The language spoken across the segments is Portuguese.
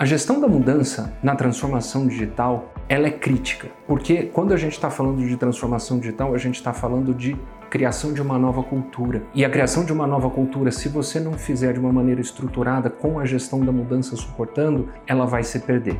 A gestão da mudança na transformação digital, ela é crítica, porque quando a gente está falando de transformação digital, a gente está falando de criação de uma nova cultura. E a criação de uma nova cultura, se você não fizer de uma maneira estruturada, com a gestão da mudança suportando, ela vai se perder.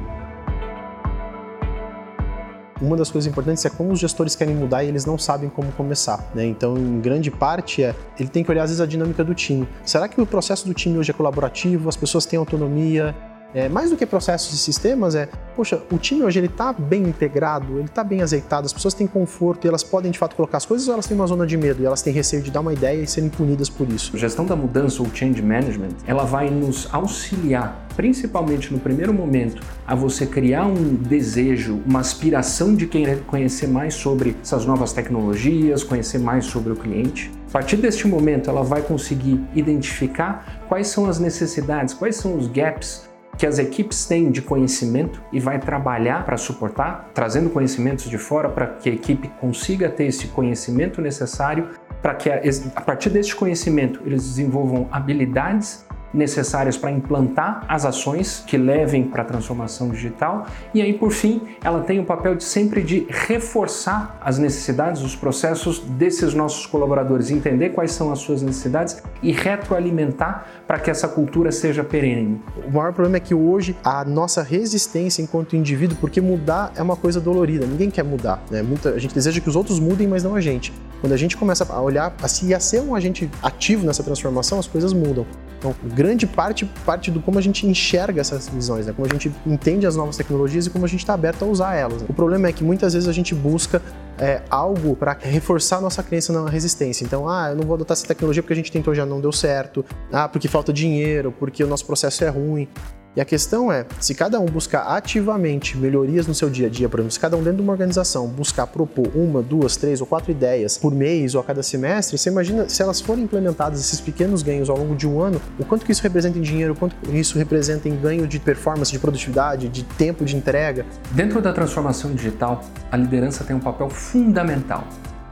Uma das coisas importantes é como os gestores querem mudar e eles não sabem como começar. Né? Então, em grande parte, é, ele tem que olhar às vezes a dinâmica do time. Será que o processo do time hoje é colaborativo? As pessoas têm autonomia? É, mais do que processos e sistemas, é, poxa, o time hoje ele está bem integrado, ele está bem azeitado, as pessoas têm conforto e elas podem de fato colocar as coisas ou elas têm uma zona de medo e elas têm receio de dar uma ideia e serem punidas por isso? A gestão da mudança ou change management, ela vai nos auxiliar, principalmente no primeiro momento, a você criar um desejo, uma aspiração de querer conhecer mais sobre essas novas tecnologias, conhecer mais sobre o cliente. A partir deste momento, ela vai conseguir identificar quais são as necessidades, quais são os gaps que as equipes têm de conhecimento e vai trabalhar para suportar, trazendo conhecimentos de fora para que a equipe consiga ter esse conhecimento necessário para que a partir deste conhecimento eles desenvolvam habilidades necessárias para implantar as ações que levem para a transformação digital e aí por fim ela tem o papel de sempre de reforçar as necessidades, os processos desses nossos colaboradores, entender quais são as suas necessidades e retroalimentar para que essa cultura seja perene. O maior problema é que hoje a nossa resistência enquanto indivíduo, porque mudar é uma coisa dolorida, ninguém quer mudar, né? Muita, a gente deseja que os outros mudem, mas não a gente. Quando a gente começa a olhar, a se a ser um agente ativo nessa transformação, as coisas mudam. Então, grande parte parte do como a gente enxerga essas visões, né? como a gente entende as novas tecnologias e como a gente está aberto a usar elas. Né? O problema é que muitas vezes a gente busca é, algo para reforçar nossa crença na resistência. Então, ah, eu não vou adotar essa tecnologia porque a gente tentou já não deu certo, ah, porque falta dinheiro, porque o nosso processo é ruim. E a questão é, se cada um buscar ativamente melhorias no seu dia a dia, por exemplo, se cada um dentro de uma organização buscar propor uma, duas, três ou quatro ideias por mês ou a cada semestre, você imagina se elas forem implementadas, esses pequenos ganhos ao longo de um ano, o quanto que isso representa em dinheiro, o quanto isso representa em ganho de performance, de produtividade, de tempo de entrega. Dentro da transformação digital, a liderança tem um papel fundamental.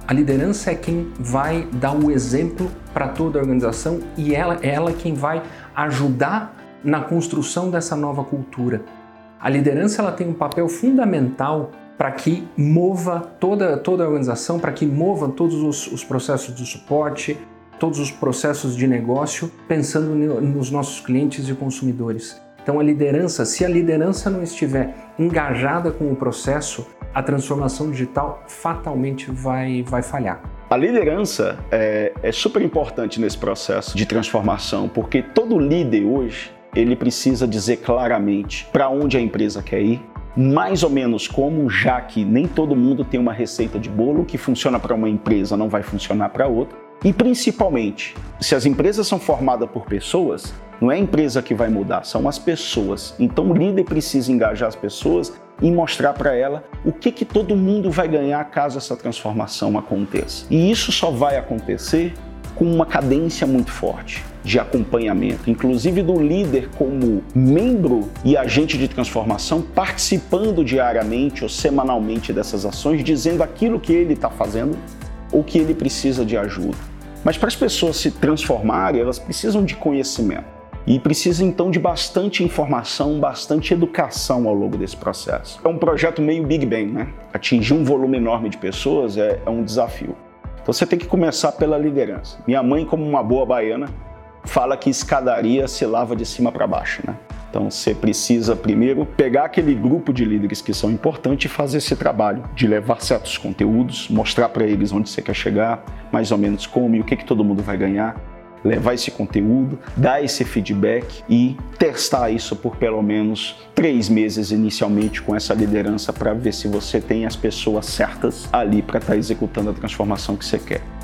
A liderança é quem vai dar o exemplo para toda a organização e ela é ela quem vai ajudar na construção dessa nova cultura. A liderança ela tem um papel fundamental para que mova toda, toda a organização, para que mova todos os, os, processos de suporte, todos os processos de negócio, pensando nos nossos clientes e consumidores. Então, a liderança, se a liderança não estiver engajada com o processo, a transformação digital fatalmente vai, vai falhar. A liderança é, é super importante nesse processo de transformação, porque todo líder hoje ele precisa dizer claramente para onde a empresa quer ir, mais ou menos como, já que nem todo mundo tem uma receita de bolo que funciona para uma empresa, não vai funcionar para outra. E principalmente, se as empresas são formadas por pessoas, não é a empresa que vai mudar, são as pessoas. Então o líder precisa engajar as pessoas e mostrar para ela o que, que todo mundo vai ganhar caso essa transformação aconteça. E isso só vai acontecer com uma cadência muito forte de acompanhamento, inclusive do líder como membro e agente de transformação, participando diariamente ou semanalmente dessas ações, dizendo aquilo que ele está fazendo ou que ele precisa de ajuda. Mas para as pessoas se transformarem, elas precisam de conhecimento. E precisa então de bastante informação, bastante educação ao longo desse processo. É um projeto meio Big Bang, né? Atingir um volume enorme de pessoas é, é um desafio. Então você tem que começar pela liderança. Minha mãe, como uma boa baiana, fala que escadaria se lava de cima para baixo, né? Então você precisa primeiro pegar aquele grupo de líderes que são importantes e fazer esse trabalho de levar certos conteúdos, mostrar para eles onde você quer chegar, mais ou menos como e o que, que todo mundo vai ganhar, levar esse conteúdo, dar esse feedback e testar isso por pelo menos três meses inicialmente com essa liderança para ver se você tem as pessoas certas ali para estar tá executando a transformação que você quer.